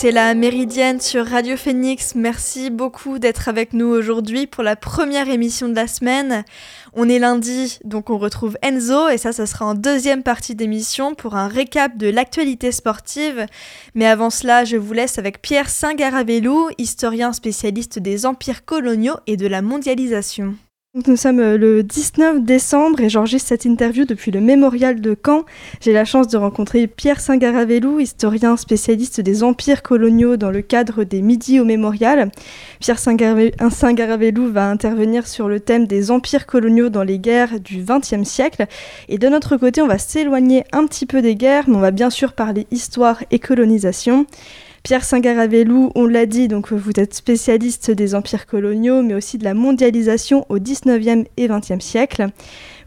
Écoutez la Méridienne sur Radio Phoenix. Merci beaucoup d'être avec nous aujourd'hui pour la première émission de la semaine. On est lundi, donc on retrouve Enzo et ça, ça sera en deuxième partie d'émission pour un récap de l'actualité sportive. Mais avant cela, je vous laisse avec Pierre Saint-Garavelou, historien spécialiste des empires coloniaux et de la mondialisation. Nous sommes euh, le 19 décembre et j'enregistre cette interview depuis le mémorial de Caen. J'ai la chance de rencontrer Pierre Saint-Garavelou, historien spécialiste des empires coloniaux dans le cadre des Midi au mémorial. Pierre Saint-Garavelou va intervenir sur le thème des empires coloniaux dans les guerres du XXe siècle. Et de notre côté, on va s'éloigner un petit peu des guerres, mais on va bien sûr parler histoire et colonisation. Pierre Singaravelou, on l'a dit, donc vous êtes spécialiste des empires coloniaux, mais aussi de la mondialisation au 19e et 20e siècle.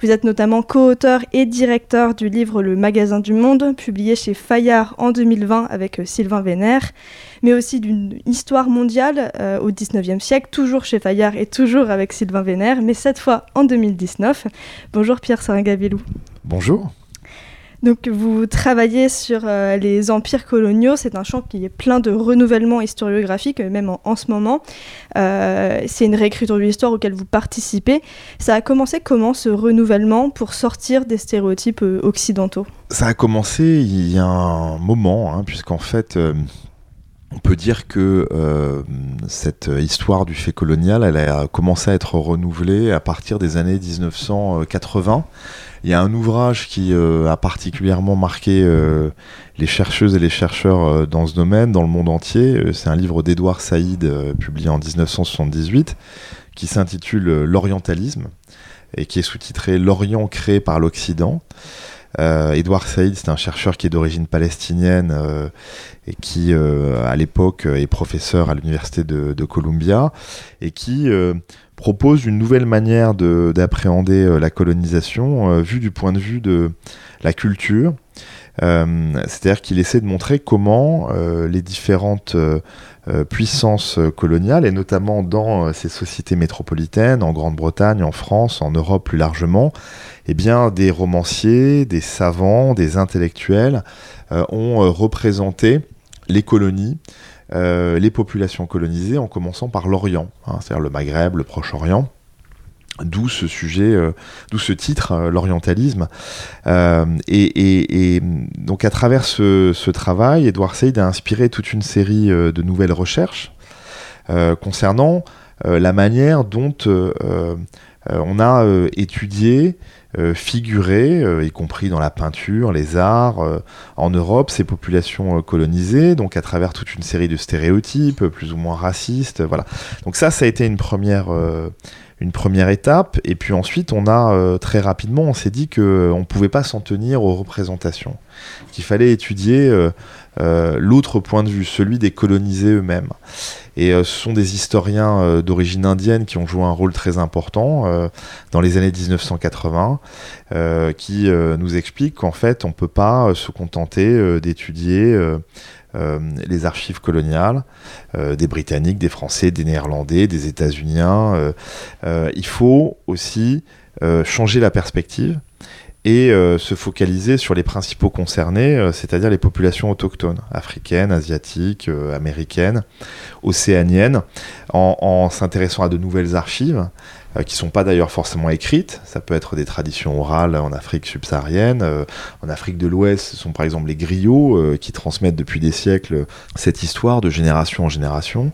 Vous êtes notamment co-auteur et directeur du livre Le Magasin du Monde, publié chez Fayard en 2020 avec euh, Sylvain Vénère, mais aussi d'une histoire mondiale euh, au 19e siècle, toujours chez Fayard et toujours avec Sylvain Vénère, mais cette fois en 2019. Bonjour Pierre Singaravelou. Bonjour. Donc vous travaillez sur euh, les empires coloniaux, c'est un champ qui est plein de renouvellement historiographique, même en, ce moment. Euh, c'est une réécriture de l'histoire auquel vous participez. Ça a commencé comment ce renouvellement pour sortir des stéréotypes euh, occidentaux? Ça a commencé il y a un moment, hein, puisqu'en fait... on peut dire que cette histoire du fait colonial, elle a commencé à être renouvelée à partir des années 1980 il y a un ouvrage qui euh, a particulièrement marqué euh, les chercheuses et les chercheurs euh, dans ce domaine, dans le monde entier. C'est un livre d'Edouard Saïd, publié en 1978, qui s'intitule L'orientalisme et qui est sous-titré L'Orient créé par l'Occident. Edouard Saïd, c'est un chercheur qui est d'origine palestinienne et qui, à l'époque, est professeur à l'université de, de, Columbia et qui propose une nouvelle manière d'appréhender euh, la colonisation euh, vue du point de vue de la culture. Euh, c'est-à-dire qu'il essaie de montrer comment les différentes puissances coloniales, et notamment dans ces sociétés métropolitaines, en Grande-Bretagne, en France, en Europe plus largement, eh bien, des romanciers, des savants, des intellectuels ont représenté les colonies euh, les populations colonisées, en commençant par l'Orient, hein, c'est-à-dire le Maghreb, le Proche-Orient. D'où ce sujet, euh, d'où ce titre, euh, l'orientalisme. Et, donc à travers ce, travail, Edouard Said a inspiré toute une série de nouvelles recherches concernant la manière dont on a étudié euh, euh, y compris dans la peinture, les arts, euh, en Europe, ces populations colonisées, donc à travers toute une série de stéréotypes, plus ou moins racistes, voilà. Donc ça, ça a été une première, une première étape, et puis ensuite, on a très rapidement, on s'est dit qu'on ne pouvait pas s'en tenir aux représentations, qu'il fallait étudier l'autre point de vue, celui des colonisés eux-mêmes. Et euh, ce sont des historiens euh, d'origine indienne qui ont joué un rôle très important euh, dans les années 1980, qui nous expliquent qu'en fait, on ne peut pas se contenter d'étudier les archives coloniales des Britanniques, des Français, des Néerlandais, des États-Uniens. il faut aussi changer la perspective et euh, se focaliser sur les principaux concernés, euh, c'est-à-dire les populations autochtones, africaines, asiatiques, euh, américaines, océaniennes, en, s'intéressant à de nouvelles archives, qui ne sont pas d'ailleurs forcément écrites, ça peut être des traditions orales en Afrique subsaharienne, en Afrique de l'Ouest, ce sont par exemple les griots qui transmettent depuis des siècles cette histoire de génération en génération.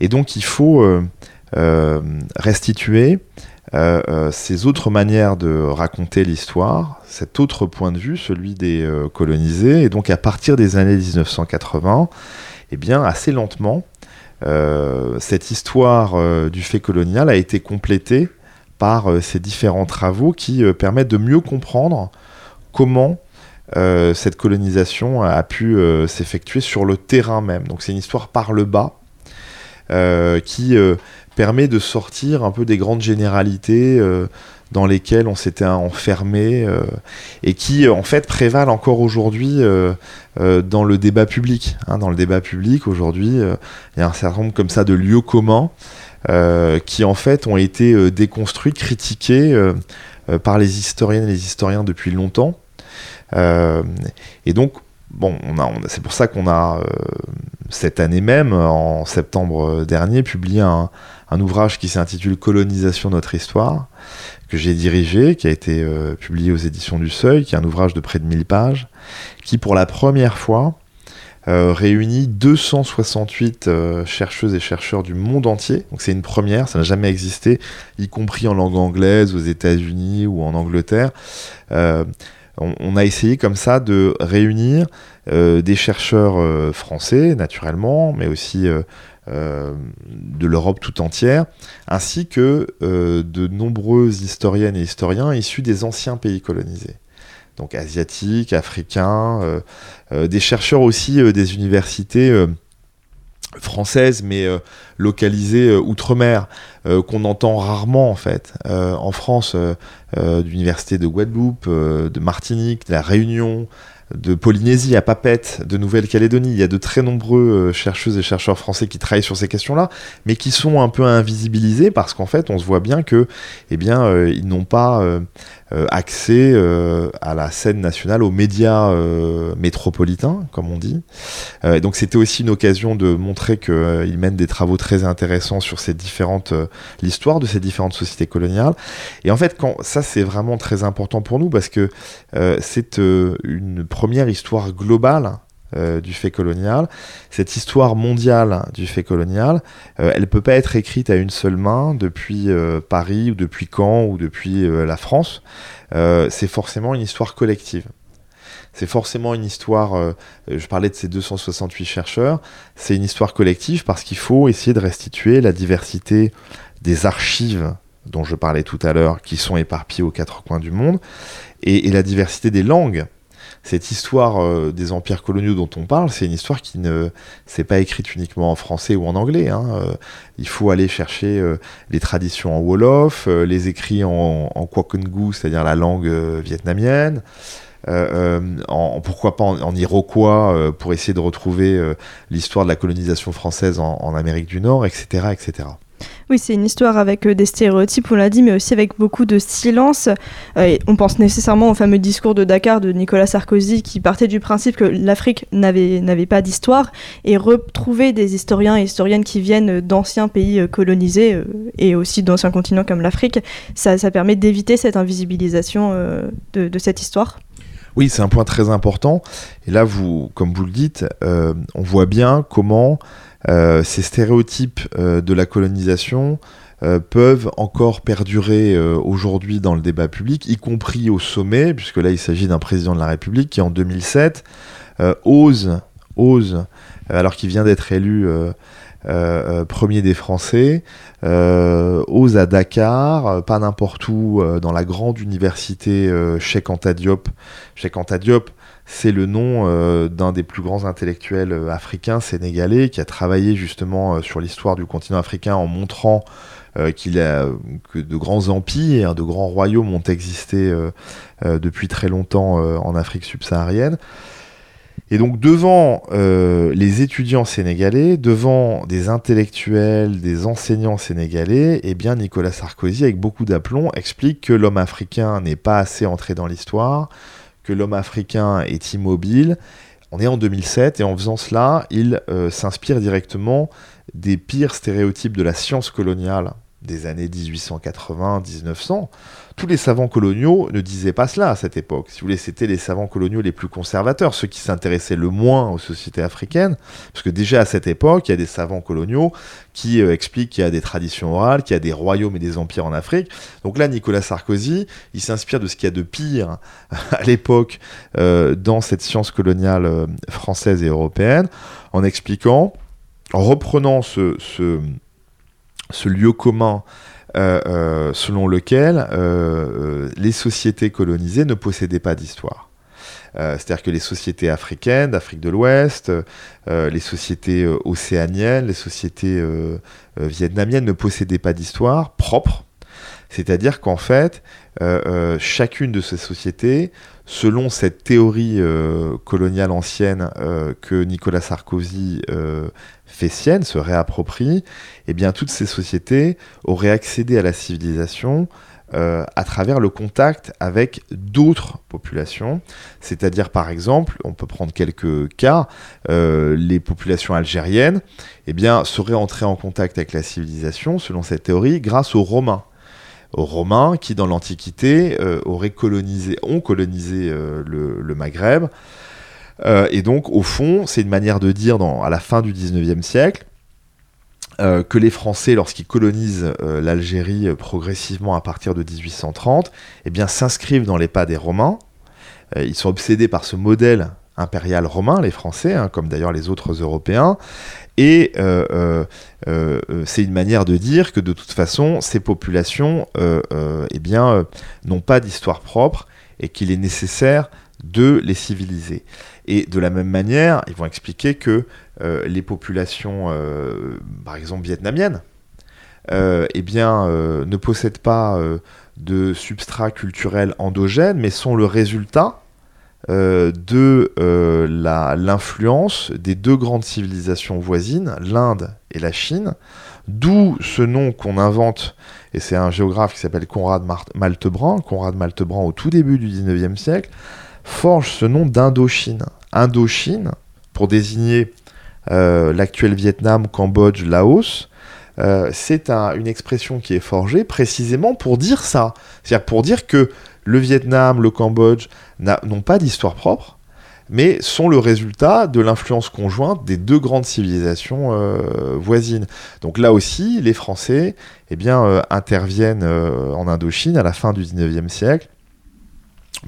Et donc il faut restituer euh, euh, ces autres manières de raconter l'histoire, cet autre point de vue, celui des euh, colonisés, et donc à partir des années 1980, eh bien assez lentement, cette histoire du fait colonial a été complétée par ces différents travaux qui permettent de mieux comprendre comment cette colonisation a pu s'effectuer sur le terrain même. Donc c'est une histoire par le bas qui permet de sortir un peu des grandes généralités euh, dans lesquelles on s'était enfermé euh, et qui en fait prévalent encore aujourd'hui euh, dans le débat public. Hein. dans le débat public aujourd'hui, il y a un certain nombre comme ça de lieux communs qui en fait ont été déconstruits, critiqués par les historiennes et les historiens depuis longtemps. et donc bon, c'est pour ça qu'on a cette année même, en septembre dernier, publié un, un ouvrage qui s'intitule Colonisation notre histoire, que j'ai dirigé, qui a été publié aux éditions du Seuil, qui est un ouvrage de près de 1000 pages, qui pour la première fois euh, réunit 268 euh, chercheuses et chercheurs du monde entier. Donc c'est une première, ça n'a jamais existé, y compris en langue anglaise aux États-Unis ou en Angleterre. Euh, on, a essayé comme ça de réunir des chercheurs français, naturellement, mais aussi de l'Europe tout entière, ainsi que de nombreux historiennes et historiens issus des anciens pays colonisés donc asiatiques, africains, euh, euh, des chercheurs aussi euh, des universités françaises, mais localisées outre-mer, qu'on entend rarement en fait. en France, l'université de Guadeloupe, de Martinique, de la Réunion, de Polynésie à Papette, de Nouvelle-Calédonie. Il y a de très nombreux chercheuses et chercheurs français qui travaillent sur ces questions-là, mais qui sont un peu invisibilisés parce qu'en fait, on se voit bien que, eh bien, ils n'ont pas euh, accès euh, à la scène nationale, aux médias euh, métropolitains, comme on dit. donc c'était aussi une occasion de montrer qu'il mène des travaux très intéressants sur ces différentes, l'histoire de ces différentes sociétés coloniales. Et en fait, ça c'est vraiment très important pour nous parce que c'est une première histoire globale euh, du fait colonial. Cette histoire mondiale du fait colonial, euh, elle ne peut pas être écrite à une seule main depuis euh, Paris ou depuis Caen ou depuis la France. c'est forcément une histoire collective. C'est forcément une histoire, je parlais de ces 268 chercheurs, c'est une histoire collective parce qu'il faut essayer de restituer la diversité des archives dont je parlais tout à l'heure, qui sont éparpillées aux quatre coins du monde, et la diversité des langues cette histoire euh, des empires coloniaux dont on parle, c'est une histoire qui ne s'est pas écrite uniquement en français ou en anglais. Hein. Euh, il faut aller chercher euh, les traditions en wolof, les écrits en, en c'est-à-dire la langue vietnamienne. en, pourquoi pas en, iroquois pour essayer de retrouver l'histoire de la colonisation française en, en Amérique du Nord, etc., etc. Oui, c'est une histoire avec euh, des stéréotypes, on l'a dit, mais aussi avec beaucoup de silence. Euh, on pense nécessairement au fameux discours de Dakar de Nicolas Sarkozy qui partait du principe que l'Afrique n'avait pas d'histoire et retrouver des historiens et historiennes qui viennent d'anciens pays euh, colonisés et aussi d'anciens continents comme l'Afrique, ça, permet d'éviter cette invisibilisation de, cette histoire. Oui, c'est un point très important. Et là, vous, comme vous le dites, on voit bien comment ces stéréotypes euh, de la colonisation euh, peuvent encore perdurer aujourd'hui dans le débat public, y compris au sommet, puisque là il s'agit d'un président de la République qui en 2007 ose, ose, alors qu'il vient d'être élu premier des Français, ose à Dakar, pas n'importe où, dans la grande université Cheikh Anta Diop. Cheikh Anta Diop, c'est le nom euh, d'un des plus grands intellectuels euh, africains sénégalais qui a travaillé justement euh, sur l'histoire du continent africain en montrant que de grands empires, de grands royaumes ont existé depuis très longtemps en Afrique subsaharienne. Et donc devant les étudiants sénégalais, devant des intellectuels, des enseignants sénégalais, eh bien Nicolas Sarkozy, avec beaucoup d'aplomb, explique que l'homme africain n'est pas assez entré dans l'histoire, que l'homme africain est immobile. On est en 2007 et en faisant cela, il euh, s'inspire directement des pires stéréotypes de la science coloniale des années 1880-1900 tous les savants coloniaux ne disaient pas cela à cette époque. Si vous voulez, c'était les savants coloniaux les plus conservateurs, ceux qui s'intéressaient le moins aux sociétés africaines, parce que déjà à cette époque, il y a des savants coloniaux qui euh, expliquent qu'il y a des traditions orales, qu'il y a des royaumes et des empires en Afrique. Donc là, Nicolas Sarkozy, il s'inspire de ce qu'il y a de pire à l'époque euh, dans cette science coloniale euh, française et européenne, en expliquant, en reprenant ce, lieu commun selon lequel euh, les sociétés colonisées ne possédaient pas d'histoire. C'est-à-dire que les sociétés africaines, d'Afrique de l'Ouest, les sociétés océaniennes, les sociétés vietnamiennes ne possédaient pas d'histoire propre. C'est-à-dire qu'en fait, chacune de ces sociétés, selon cette théorie coloniale ancienne que Nicolas Sarkozy fait sienne, se réapproprie, eh bien toutes ces sociétés auraient accédé à la civilisation euh, à travers le contact avec d'autres populations. C'est-à-dire, par exemple, on peut prendre quelques cas, euh, les populations algériennes eh bien, seraient entrées en contact avec la civilisation, selon cette théorie, grâce aux Romains. Romains qui, dans l'Antiquité, euh, auraient colonisé, ont colonisé le, le, Maghreb. et donc, au fond, c'est une manière de dire, à la fin du 19e siècle, euh, que les Français, lorsqu'ils colonisent euh, l'Algérie euh, progressivement à partir de 1830, eh bien, s'inscrivent dans les pas des Romains. ils sont obsédés par ce modèle impérial romain, les Français, hein, comme d'ailleurs les autres Européens. Et c'est une manière de dire que de toute façon, ces populations eh bien, n'ont pas d'histoire propre et qu'il est nécessaire de les civiliser. Et de la même manière, ils vont expliquer que euh, les populations, euh, par exemple vietnamiennes, euh, eh bien, ne possèdent pas de substrat culturel endogène, mais sont le résultat de l'influence des deux grandes civilisations voisines, l'Inde et la Chine, d'où ce nom qu'on invente, et c'est un géographe qui s'appelle Conrad Maltebrun, Conrad Maltebrun au tout début du 19e siècle, forge ce nom d'Indochine. Indochine, pour désigner euh, l'actuel Vietnam, Cambodge, Laos, euh, c'est une expression qui est forgée précisément pour dire ça. C'est-à-dire pour dire que le Vietnam, le Cambodge n'ont pas d'histoire propre, mais sont le résultat de l'influence conjointe des deux grandes civilisations euh, voisines. Donc là aussi, les Français eh bien, interviennent en Indochine à la fin du 19e siècle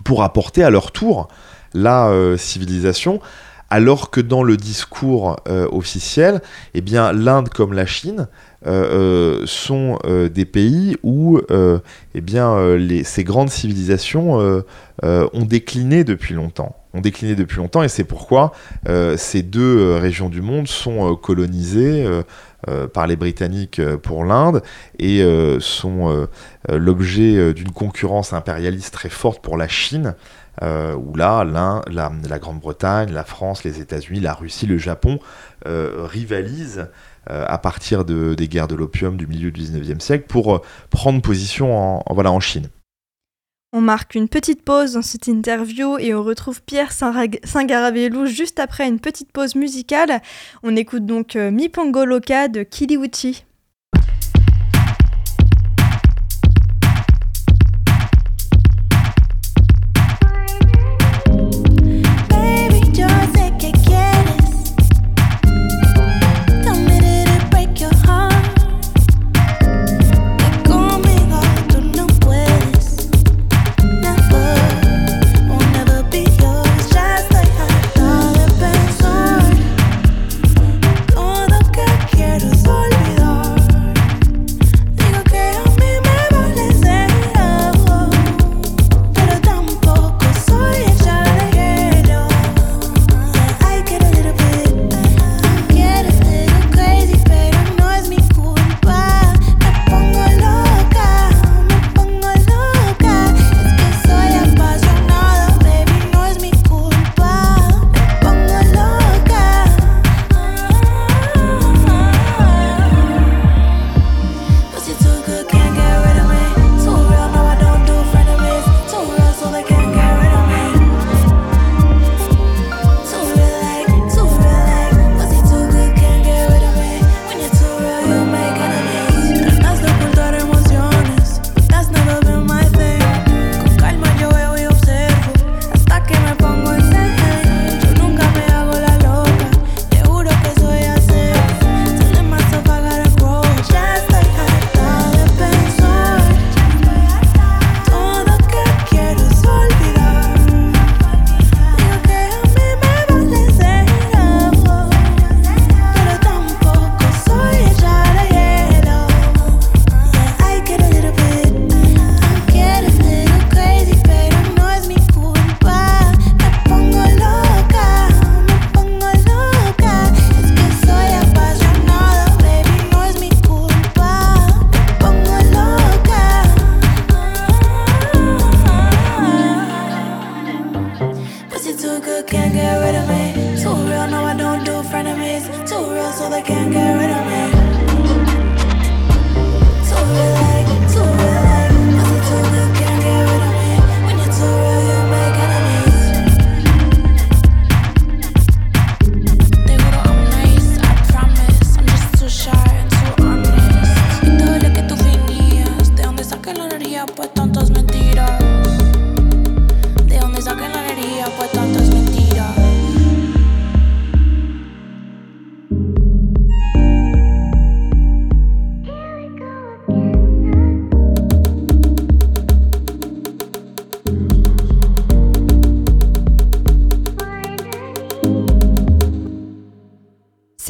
pour apporter à leur tour la euh, civilisation, alors que dans le discours euh, officiel, eh l'Inde comme la Chine euh, sont des pays où eh ces grandes civilisations ont décliné depuis longtemps. Ont décliné depuis longtemps et c'est pourquoi ces deux régions du monde sont colonisées par les Britanniques pour l'Inde et sont l'objet d'une concurrence impérialiste très forte pour la Chine euh, où là, la, Grande-Bretagne, la France, les États-Unis, la Russie, le Japon euh, rivalisent euh, à partir des guerres de l'opium du milieu du 19e siècle pour prendre position en, en Chine. On marque une petite pause dans cette interview et on retrouve Pierre Singaravelou juste après une petite pause musicale. On écoute donc Mi Pongoloka de Kiliuchi.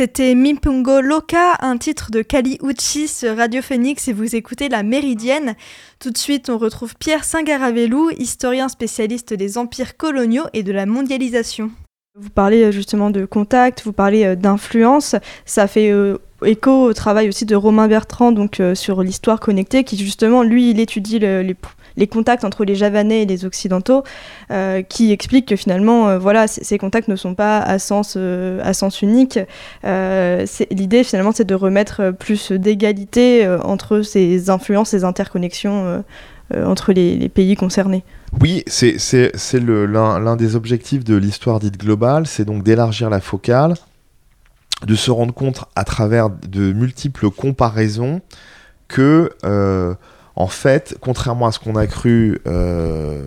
C'était Mimpungo Loka, un titre de Kali Uchi sur Radio Phoenix et vous écoutez La Méridienne. Tout de suite, on retrouve Pierre Singaravelou, historien spécialiste des empires coloniaux et de la mondialisation. Vous parlez euh, justement de contact, vous parlez euh, d'influence, ça fait euh, écho au travail aussi de Romain Bertrand donc sur l'histoire connectée qui justement lui il étudie les, les contacts entre les Javanais et les Occidentaux, euh, qui expliquent que finalement, euh, voilà, ces contacts ne sont pas à sens, euh, à sens unique. L'idée, finalement, c'est de remettre plus d'égalité entre ces influences, ces interconnexions entre les, pays concernés. Oui, c'est l'un des objectifs de l'histoire dite globale, c'est donc d'élargir la focale, de se rendre compte à travers de multiples comparaisons que en fait, contrairement à ce qu'on a cru euh,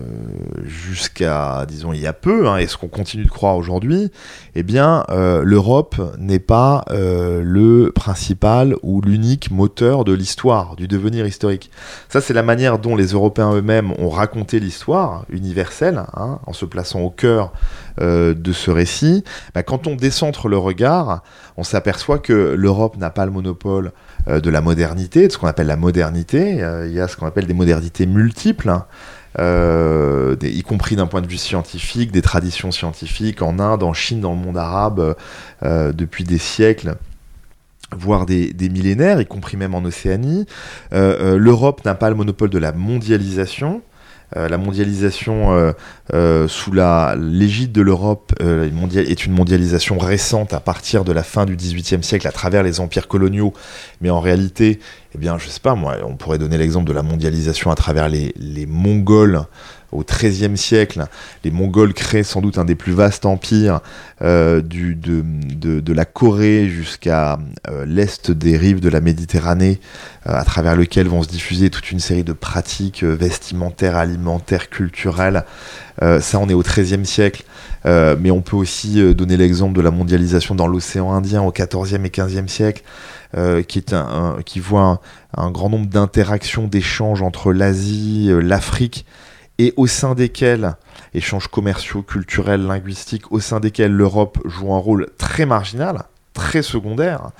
jusqu'à, disons, il y a peu, hein, et ce qu'on continue de croire aujourd'hui, eh bien, euh, l'Europe n'est pas euh, le principal ou l'unique moteur de l'histoire, du devenir historique. Ça, c'est la manière dont les Européens eux-mêmes ont raconté l'histoire universelle, hein, en se plaçant au cœur de ce récit. Bah, quand on décentre le regard, on s'aperçoit que l'Europe n'a pas le monopole de la modernité, de ce qu'on appelle la modernité. Euh, il y a ce qu'on appelle des modernités multiples. Hein. Euh, y compris d'un point de vue scientifique, des traditions scientifiques en Inde, en Chine, dans le monde arabe, depuis des siècles voire des, millénaires, y compris même en Océanie. L'Europe n'a pas le monopole de la mondialisation. Euh, la mondialisation euh, euh, sous l'égide de l'Europe est une mondialisation récente à partir de la fin du XVIIIe siècle à travers les empires coloniaux, mais en réalité, eh bien, je sais pas, moi, on pourrait donner l'exemple de la mondialisation à travers les, Mongols au XIIIe siècle, les Mongols créent sans doute un des plus vastes empires euh, de, la Corée jusqu'à euh, l'est des rives de la Méditerranée, euh, à travers lequel vont se diffuser toute une série de pratiques vestimentaires, alimentaires, culturelles. ça, on est au XIIIe siècle. mais on peut aussi donner l'exemple de la mondialisation dans l'océan Indien au XIVe et XVe siècle, un, qui voit un grand nombre d'interactions, d'échanges entre l'Asie, l'Afrique, et au sein desquels, échanges commerciaux, culturels, linguistiques, au sein desquels l'Europe joue un rôle très marginal, très secondaire.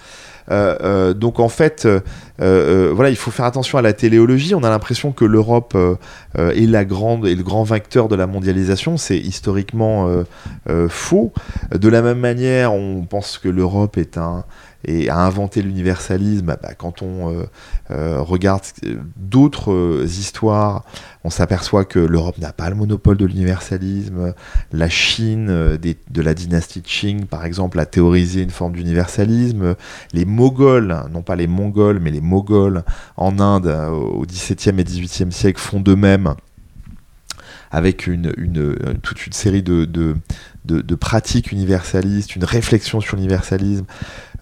Euh, euh, donc en fait, euh, voilà, il faut faire attention à la téléologie. On a l'impression que l'Europe est le grand vainqueur de la mondialisation. C'est historiquement faux. De la même manière, on pense que l'Europe est un et a inventé l'universalisme, bah, quand on euh, euh, regarde euh, d'autres histoires, on s'aperçoit que l'Europe n'a pas le monopole de l'universalisme. La Chine de la dynastie Qing, par exemple, a théorisé une forme d'universalisme. Les Moghols, non pas les Mongols, mais les Moghols en Inde au XVIIe et XVIIIe siècle font de même avec une, toute une série de, pratiques universalistes, une réflexion sur l'universalisme,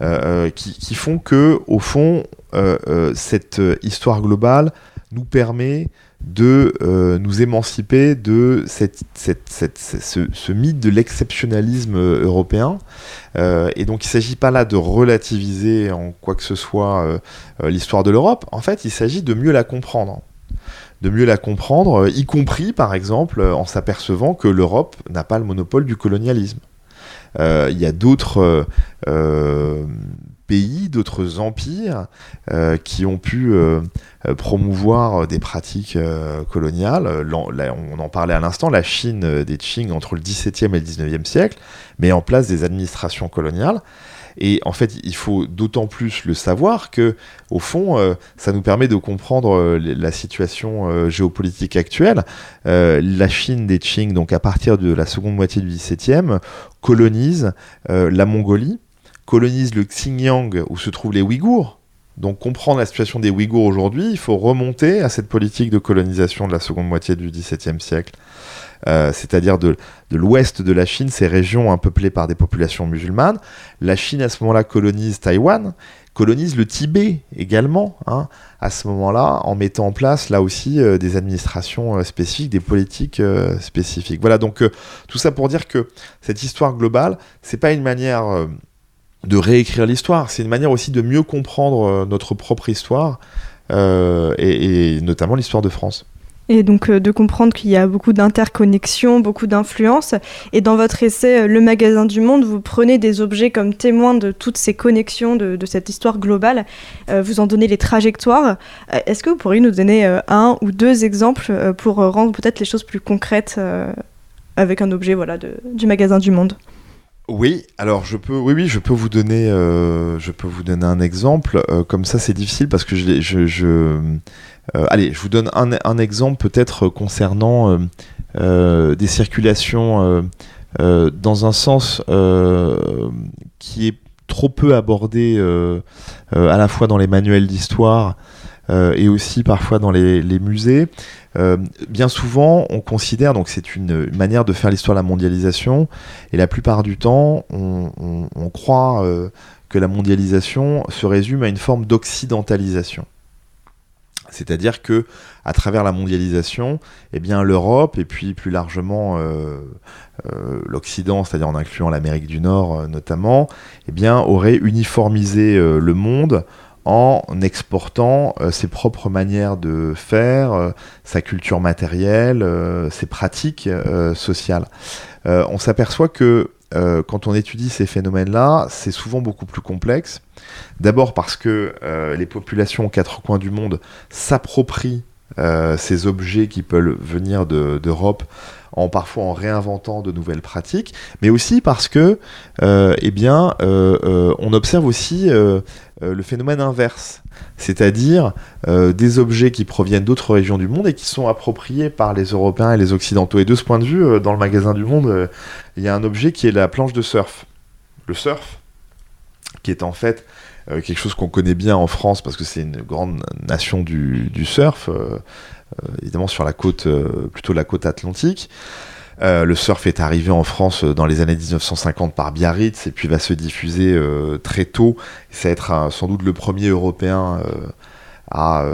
euh, euh, qui, font que, au fond, euh, cette histoire globale nous permet de nous émanciper de cette, ce, mythe de l'exceptionnalisme européen. et donc il ne s'agit pas là de relativiser en quoi que ce soit l'histoire de l'Europe, en fait il s'agit de mieux la comprendre de mieux la comprendre, y compris par exemple en s'apercevant que l'Europe n'a pas le monopole du colonialisme. Euh, il y a d'autres euh, euh, pays, d'autres empires qui ont pu promouvoir des pratiques coloniales. on en parlait à l'instant, la Chine des Qing entre le XVIIe et le XIXe siècle met en place des administrations coloniales. Et en fait, il faut d'autant plus le savoir que, au fond, euh, ça nous permet de comprendre euh, la situation euh, géopolitique actuelle. la Chine des Qing, donc à partir de la seconde moitié du XVIIe, colonise la Mongolie, colonise le Xinjiang où se trouvent les Ouïghours. Donc comprendre la situation des Ouïghours aujourd'hui, il faut remonter à cette politique de colonisation de la seconde moitié du XVIIe siècle. Euh, c'est-à-dire de, l'ouest de la Chine, ces régions peuplées par des populations musulmanes. La Chine, à ce moment-là, colonise Taïwan, colonise le Tibet également, hein, à ce moment-là, en mettant en place, là aussi, euh, des administrations euh, spécifiques, des politiques spécifiques. Voilà, donc tout ça pour dire que cette histoire globale, c'est pas une manière de réécrire l'histoire, c'est une manière aussi de mieux comprendre notre propre histoire, et notamment l'histoire de France. Et donc euh, de comprendre qu'il y a beaucoup d'interconnexions, beaucoup d'influences. Et dans votre essai euh, Le magasin du monde, vous prenez des objets comme témoins de toutes ces connexions, de, cette histoire globale. Euh, vous en donnez les trajectoires. Est-ce que vous pourriez nous donner un ou deux exemples pour rendre peut-être les choses plus concrètes avec un objet voilà, du magasin du monde? Oui, alors je oui, je peux vous donner, je un exemple. comme ça, c'est difficile parce que je, je, euh, allez, je vous donne un, exemple peut-être concernant euh, euh, des circulations dans un sens qui est trop peu abordé à la fois dans les manuels d'histoire et aussi parfois dans les, musées. bien souvent, on considère, donc c'est une, manière de faire l'histoire de la mondialisation, et la plupart du temps, on croit que la mondialisation se résume à une forme d'occidentalisation. C'est-à-dire que à travers la mondialisation, eh bien l'Europe et puis plus largement euh, euh, l'Occident, c'est-à-dire en incluant l'Amérique du Nord euh, notamment, eh bien auraient uniformisé le monde en exportant ses propres manières de faire, sa culture matérielle, ses pratiques sociales. on s'aperçoit que euh, quand on étudie ces phénomènes-là, c'est souvent beaucoup plus complexe. D'abord parce que euh, les populations aux quatre coins du monde s'approprient euh, ces objets qui peuvent venir d'Europe en parfois en réinventant de nouvelles pratiques, mais aussi parce que, eh bien, on observe aussi le phénomène inverse, c'est-à-dire des objets qui proviennent d'autres régions du monde et qui sont appropriés par les Européens et les Occidentaux. Et de ce point de vue, dans le magasin du Monde, il y a un objet qui est la planche de surf. Le surf, qui est en fait euh, quelque chose qu'on connaît bien en France parce que c'est une grande nation du, surf, euh, euh, évidemment sur la côte, plutôt la côte atlantique. le surf est arrivé en France dans les années 1950 par Biarritz et puis va se diffuser très tôt. ça va être sans doute le premier Européen à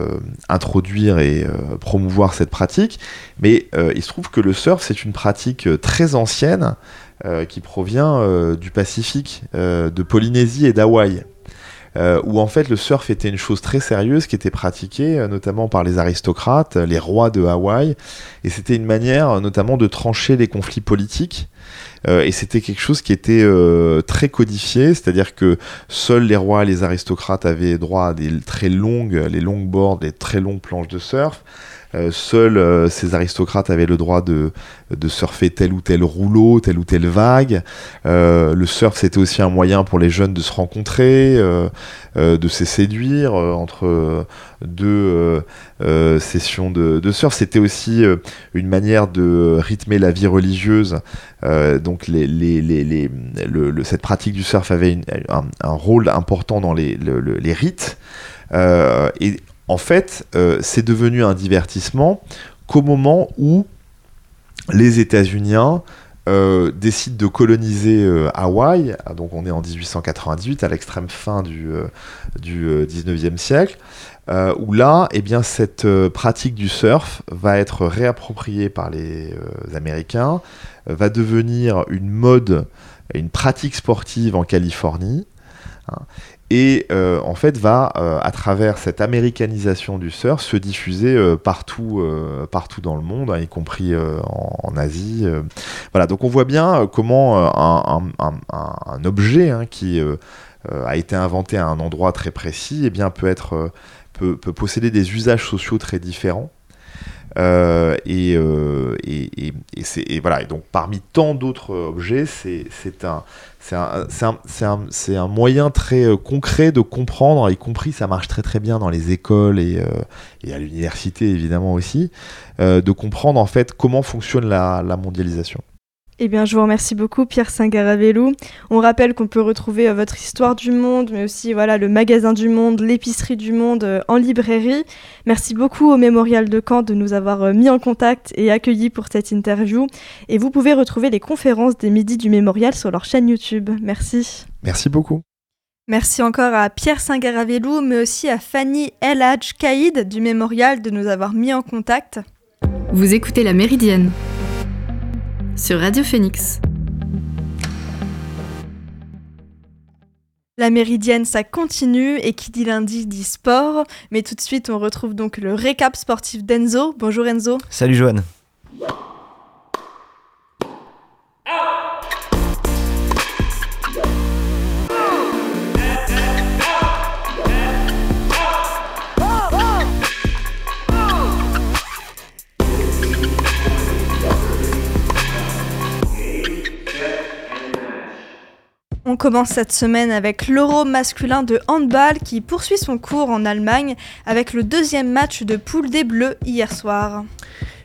introduire et promouvoir cette pratique. Mais il se trouve que le surf, c'est une pratique très ancienne qui provient du Pacifique, de Polynésie et d'Hawaï. Euh, où en fait le surf était une chose très sérieuse qui était pratiquée euh, notamment par les aristocrates, les rois de Hawaï, et c'était une manière notamment de trancher les conflits politiques. Euh, et c'était quelque chose qui était très codifié, c'est-à-dire que seuls les rois et les aristocrates avaient droit à des très longues, les longues boards, des très longues planches de surf. Euh, seuls euh, ces aristocrates avaient le droit de, de, surfer tel ou tel rouleau, telle ou telle vague. Euh, le surf, c'était aussi un moyen pour les jeunes de se rencontrer, de se séduire entre deux sessions de, de surf. C'était aussi une manière de rythmer la vie religieuse. donc cette pratique du surf avait un, rôle important dans les, les rites. En fait, euh, c'est devenu un divertissement qu'au moment où les États-Unis euh, décident de coloniser euh, Hawaï, donc on est en 1898, à l'extrême fin du, du 19e siècle, où là, eh bien, cette pratique du surf va être réappropriée par les Américains, va devenir une mode, une pratique sportive en Californie. Hein, et euh, en fait va euh, à travers cette américanisation du surf se diffuser euh, partout partout dans le monde hein, y compris en, Asie voilà donc on voit bien comment un, objet hein, qui a été inventé à un endroit très précis et eh bien peut être peut, posséder des usages sociaux très différents et, et, et, voilà. Et donc, parmi tant d'autres objets, c'est un, c'est un, un, moyen très euh, concret de comprendre, y compris ça marche très très bien dans les écoles et, euh, à l'université évidemment aussi, euh, de comprendre en fait comment fonctionne la mondialisation. Eh bien, je vous remercie beaucoup, Pierre Singaravelou. On rappelle qu'on peut retrouver euh, votre histoire du monde, mais aussi voilà le magasin du monde, l'épicerie du monde euh, en librairie. Merci beaucoup au Mémorial de Caen de nous avoir euh, mis en contact et accueillis pour cette interview. Et vous pouvez retrouver les conférences des midis du Mémorial sur leur chaîne YouTube. Merci. Merci beaucoup. Merci encore à Pierre Singaravelou, mais aussi à Fanny El Hadj Kaïd du Mémorial de nous avoir mis en contact. Vous écoutez La Méridienne sur Radio Phoenix. La méridienne, ça continue et qui dit lundi dit sport. Mais tout de suite, on retrouve donc le récap sportif d'Enzo. Bonjour Enzo. Salut Joanne. On commence cette semaine avec l'Euro masculin de handball qui poursuit son cours en Allemagne avec le deuxième match de poule des Bleus hier soir.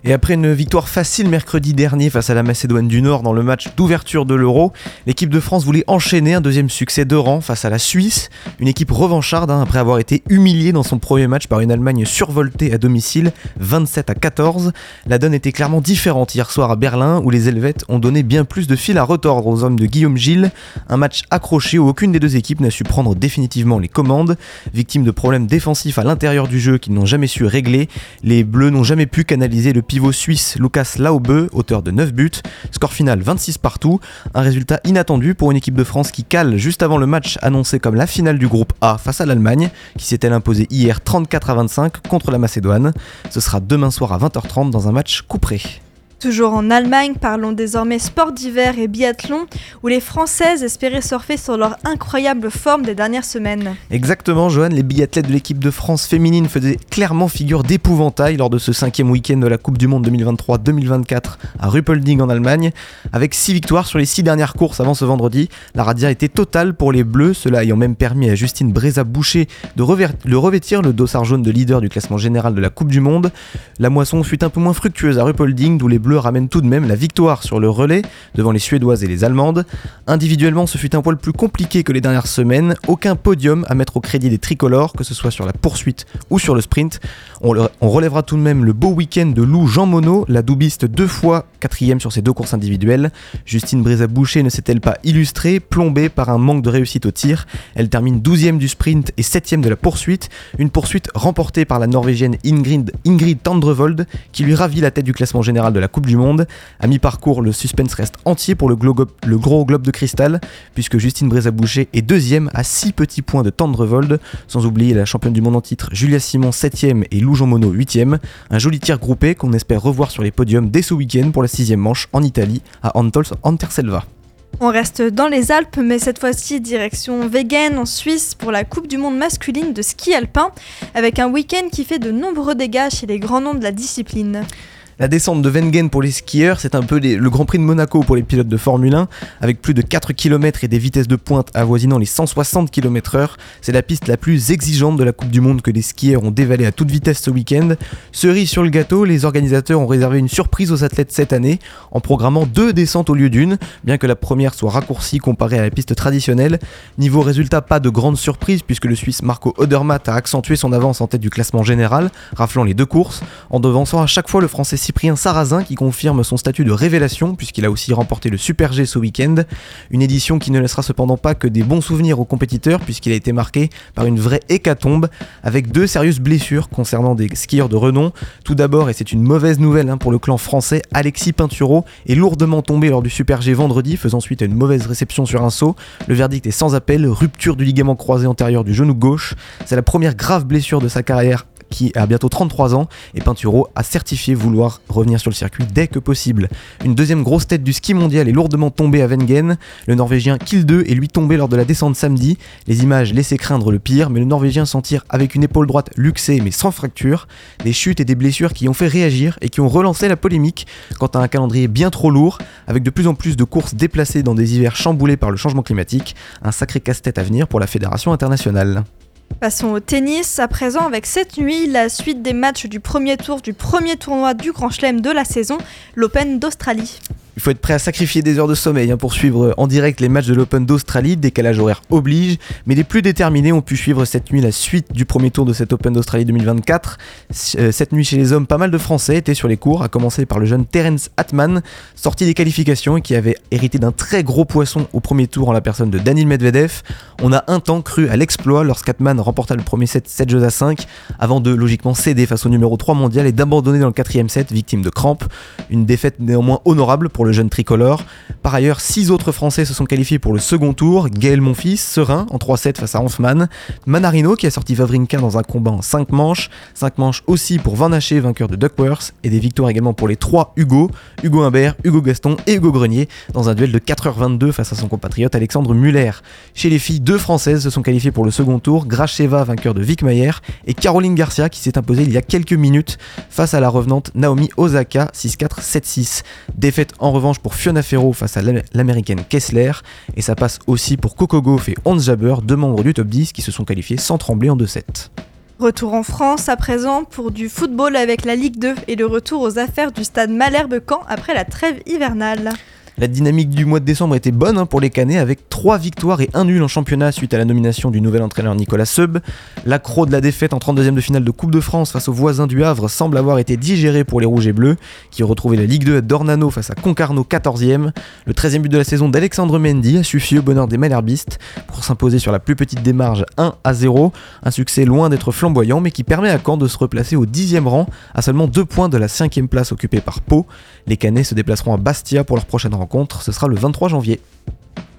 Et après une victoire facile mercredi dernier face à la Macédoine du Nord dans le match d'ouverture de l'Euro, l'équipe de France voulait enchaîner un deuxième succès de rang face à la Suisse, une équipe revancharde hein, après avoir été humiliée dans son premier match par une Allemagne survoltée à domicile, 27 à 14. La donne était clairement différente hier soir à Berlin où les Helvètes ont donné bien plus de fil à retordre aux hommes de Guillaume Gilles, un match accroché où aucune des deux équipes n'a su prendre définitivement les commandes, victime de problèmes défensifs à l'intérieur du jeu qu'ils n'ont jamais su régler, les Bleus n'ont jamais pu canaliser le pivot suisse Lucas Laube, auteur de 9 buts. Score final 26 partout. Un résultat inattendu pour une équipe de France qui cale juste avant le match annoncé comme la finale du groupe A face à l'Allemagne, qui s'était imposé hier 34 à 25 contre la Macédoine. Ce sera demain soir à 20h30 dans un match couperé. Toujours en Allemagne, parlons désormais sport d'hiver et biathlon, où les Françaises espéraient surfer sur leur incroyable forme des dernières semaines. Exactement, Johan, les biathlètes de l'équipe de France féminine faisaient clairement figure d'épouvantail lors de ce cinquième week-end de la Coupe du Monde 2023-2024 à Ruppolding en Allemagne. Avec six victoires sur les six dernières courses avant ce vendredi, la radia était totale pour les Bleus, cela ayant même permis à Justine Breza-Boucher de, de revêtir le dossard jaune de leader du classement général de la Coupe du Monde. La moisson fut un peu moins fructueuse à Ruppolding, d'où les Bleus ramène tout de même la victoire sur le relais devant les Suédoises et les Allemandes. Individuellement, ce fut un poil plus compliqué que les dernières semaines. Aucun podium à mettre au crédit des tricolores, que ce soit sur la poursuite ou sur le sprint. On, relèvera tout de même le beau week-end de Lou Jean Monod, la doubiste deux fois quatrième sur ses deux courses individuelles. Justine Bréza-Boucher ne s'est-elle pas illustrée, plombée par un manque de réussite au tir? Elle termine 12e du sprint et 7e de la poursuite. Une poursuite remportée par la Norvégienne Ingrid, Ingrid Tandrevold, qui lui ravit la tête du classement général de la Coupe du Monde. À mi-parcours, le suspense reste entier pour le, gros globe de cristal, puisque Justine Bréza-Boucher est deuxième à 6 petits points de Tendrevold, sans oublier la championne du monde en titre Julia Simon 7ème et Lou Jean Monod 8ème. Un joli tir groupé qu'on espère revoir sur les podiums dès ce week-end pour la sixième manche en Italie à Antols Anterselva. On reste dans les Alpes, mais cette fois-ci direction Wegen en Suisse pour la Coupe du Monde masculine de ski alpin, avec un week-end qui fait de nombreux dégâts chez les grands noms de la discipline. La descente de Wengen pour les skieurs, c'est un peu le Grand Prix de Monaco pour les pilotes de Formule 1, avec plus de 4 km et des vitesses de pointe avoisinant les 160 km/h. C'est la piste la plus exigeante de la Coupe du Monde que les skieurs ont dévalé à toute vitesse ce week-end. Cerise sur le gâteau, les organisateurs ont réservé une surprise aux athlètes cette année en programmant deux descentes au lieu d'une, bien que la première soit raccourcie comparée à la piste traditionnelle. Niveau résultat, pas de grande surprise puisque le Suisse Marco Odermatt a accentué son avance en tête du classement général, raflant les deux courses, en devançant à chaque fois le Français Cyprien Sarrazin qui confirme son statut de révélation puisqu'il a aussi remporté le Super G ce week-end. Une édition qui ne laissera cependant pas que des bons souvenirs aux compétiteurs puisqu'il a été marqué par une vraie hécatombe avec deux sérieuses blessures concernant des skieurs de renom. Tout d'abord, et c'est une mauvaise nouvelle hein, pour le clan français, Alexis Pinturo est lourdement tombé lors du Super G vendredi, faisant suite à une mauvaise réception sur un saut. Le verdict est sans appel, rupture du ligament croisé antérieur du genou gauche. C'est la première grave blessure de sa carrière qui a bientôt 33 ans et Pinturo a certifié vouloir revenir sur le circuit dès que possible. Une deuxième grosse tête du ski mondial est lourdement tombée à Wengen. Le Norvégien Kill 2 est lui tombé lors de la descente samedi. Les images laissaient craindre le pire, mais le Norvégien s'en tire avec une épaule droite luxée mais sans fracture. Des chutes et des blessures qui ont fait réagir et qui ont relancé la polémique quant à un calendrier bien trop lourd, avec de plus en plus de courses déplacées dans des hivers chamboulés par le changement climatique. Un sacré casse-tête à venir pour la Fédération internationale. Passons au tennis à présent avec cette nuit la suite des matchs du premier tour du premier tournoi du Grand Chelem de la saison, l'Open d'Australie. Il faut être prêt à sacrifier des heures de sommeil hein, pour suivre en direct les matchs de l'Open d'Australie, décalage horaire oblige, mais les plus déterminés ont pu suivre cette nuit la suite du premier tour de cet Open d'Australie 2024. Euh, cette nuit chez les hommes, pas mal de Français étaient sur les cours, à commencer par le jeune Terence Atman, sorti des qualifications et qui avait hérité d'un très gros poisson au premier tour en la personne de Daniel Medvedev. On a un temps cru à l'exploit lorsqu'Atman remporta le premier set 7 jeux à 5, avant de logiquement céder face au numéro 3 mondial et d'abandonner dans le quatrième set, victime de crampes. Une défaite néanmoins honorable pour le jeune tricolore. Par ailleurs, six autres Français se sont qualifiés pour le second tour. Gaël Monfils, serein en 3-7 face à Hanfman. Manarino qui a sorti Vavrinka dans un combat en 5 manches. 5 manches aussi pour Van vainqueur de Duckworth. Et des victoires également pour les trois Hugo, Hugo Humbert, Hugo Gaston et Hugo Grenier dans un duel de 4h22 face à son compatriote Alexandre Muller. Chez les filles, deux Françaises se sont qualifiées pour le second tour. Gracheva, vainqueur de Vic Mayer. Et Caroline Garcia qui s'est imposée il y a quelques minutes face à la revenante Naomi Osaka 6-4, 7-6. Défaite en revanche pour Fiona Ferro face à l'américaine Kessler. Et ça passe aussi pour Coco Gauff et Hans Jaber, deux membres du top 10 qui se sont qualifiés sans trembler en 2-7. Retour en France à présent pour du football avec la Ligue 2 et le retour aux affaires du stade Malherbe-Camp après la trêve hivernale. La dynamique du mois de décembre était bonne hein, pour les Canets avec 3 victoires et 1 nul en championnat suite à la nomination du nouvel entraîneur Nicolas Seub. L'accro de la défaite en 32e de finale de Coupe de France face aux voisins du Havre semble avoir été digéré pour les Rouges et Bleus qui ont retrouvé la Ligue 2 à Dornano face à Concarneau 14e. Le 13e but de la saison d'Alexandre Mendy a suffi au bonheur des Malherbistes pour s'imposer sur la plus petite démarche 1 à 0. Un succès loin d'être flamboyant mais qui permet à Caen de se replacer au 10e rang à seulement 2 points de la 5e place occupée par Pau. Les Canets se déplaceront à Bastia pour leur prochaine rencontre ce sera le 23 janvier.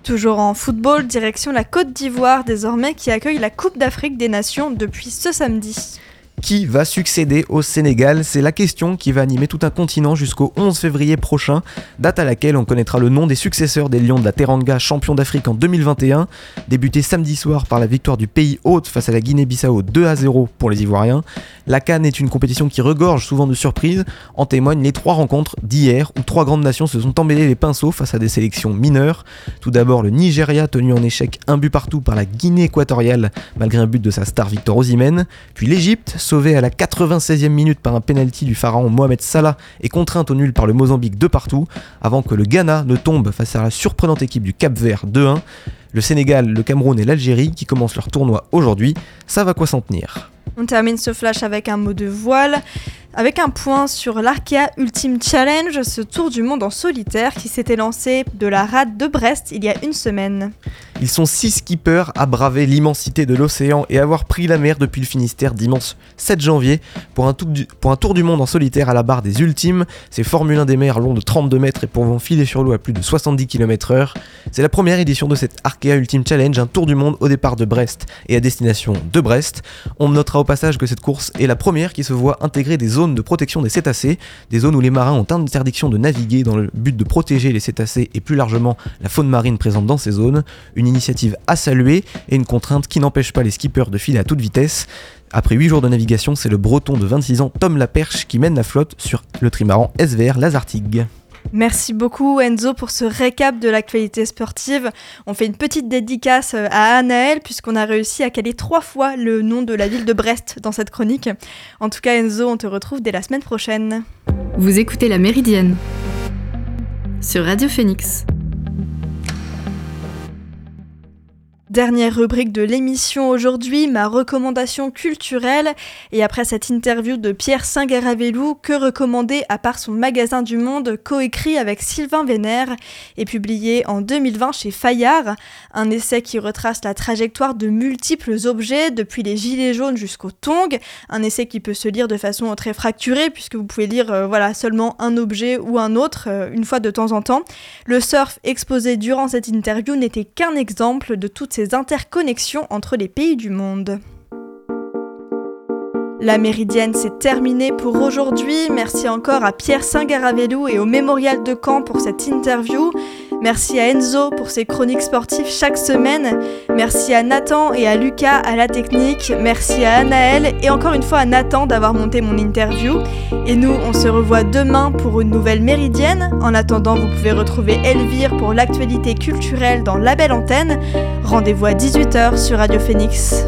Toujours en football, direction la Côte d'Ivoire désormais qui accueille la Coupe d'Afrique des Nations depuis ce samedi. Qui va succéder au Sénégal C'est la question qui va animer tout un continent jusqu'au 11 février prochain, date à laquelle on connaîtra le nom des successeurs des Lions de la Teranga, champion d'Afrique en 2021, débuté samedi soir par la victoire du pays hôte face à la Guinée-Bissau 2 à 0 pour les Ivoiriens. La Cannes est une compétition qui regorge souvent de surprises, en témoignent les trois rencontres d'hier où trois grandes nations se sont emmêlées les pinceaux face à des sélections mineures. Tout d'abord le Nigeria tenu en échec un but partout par la Guinée équatoriale malgré un but de sa star Victor Osimhen, puis l'Égypte sauvé à la 96e minute par un penalty du pharaon Mohamed Salah et contrainte au nul par le Mozambique de partout, avant que le Ghana ne tombe face à la surprenante équipe du Cap Vert 2-1. Le Sénégal, le Cameroun et l'Algérie qui commencent leur tournoi aujourd'hui, ça va quoi s'en tenir On termine ce flash avec un mot de voile. Avec un point sur l'Arkea Ultimate Challenge, ce tour du monde en solitaire qui s'était lancé de la rade de Brest il y a une semaine. Ils sont six skippers à braver l'immensité de l'océan et avoir pris la mer depuis le Finistère dimanche 7 janvier pour un, tour du monde en solitaire à la barre des Ultimes. Ces Formule 1 des mers longs de 32 mètres et pouvant filer sur l'eau à plus de 70 km/h. C'est la première édition de cette Arkea Ultimate Challenge, un tour du monde au départ de Brest et à destination de Brest. On notera au passage que cette course est la première qui se voit intégrer des zones de protection des cétacés, des zones où les marins ont interdiction de naviguer dans le but de protéger les cétacés et plus largement la faune marine présente dans ces zones. Une initiative à saluer et une contrainte qui n'empêche pas les skippers de filer à toute vitesse. Après 8 jours de navigation, c'est le breton de 26 ans Tom Laperche qui mène la flotte sur le trimaran SVR Lazartigue. Merci beaucoup Enzo pour ce récap de l'actualité sportive. On fait une petite dédicace euh, à Anaël puisqu'on a réussi à caler trois fois le nom de la ville de Brest dans cette chronique. En tout cas Enzo, on te retrouve dès la semaine prochaine. Vous écoutez La Méridienne sur Radio Phoenix. Dernière rubrique de l'émission aujourd'hui, ma recommandation culturelle. Et après cette interview de Pierre Saint-Garavelou, que recommander à part son magasin du monde, coécrit avec Sylvain Vénère et publié en 2020 chez Fayard. Un essai qui retrace la trajectoire de multiples objets, depuis les gilets jaunes jusqu'au tong. Un essai qui peut se lire de façon très fracturée, puisque vous pouvez lire euh, voilà, seulement un objet ou un autre, euh, une fois de temps en temps. Le surf exposé durant cette interview n'était qu'un exemple de toutes ces interconnexions entre les pays du monde. La méridienne, c'est terminé pour aujourd'hui. Merci encore à Pierre Saint-Garavelou et au Mémorial de Caen pour cette interview. Merci à Enzo pour ses chroniques sportives chaque semaine. Merci à Nathan et à Lucas à la technique. Merci à Anaël et encore une fois à Nathan d'avoir monté mon interview. Et nous, on se revoit demain pour une nouvelle méridienne. En attendant, vous pouvez retrouver Elvire pour l'actualité culturelle dans la belle antenne. Rendez-vous à 18h sur Radio Phoenix.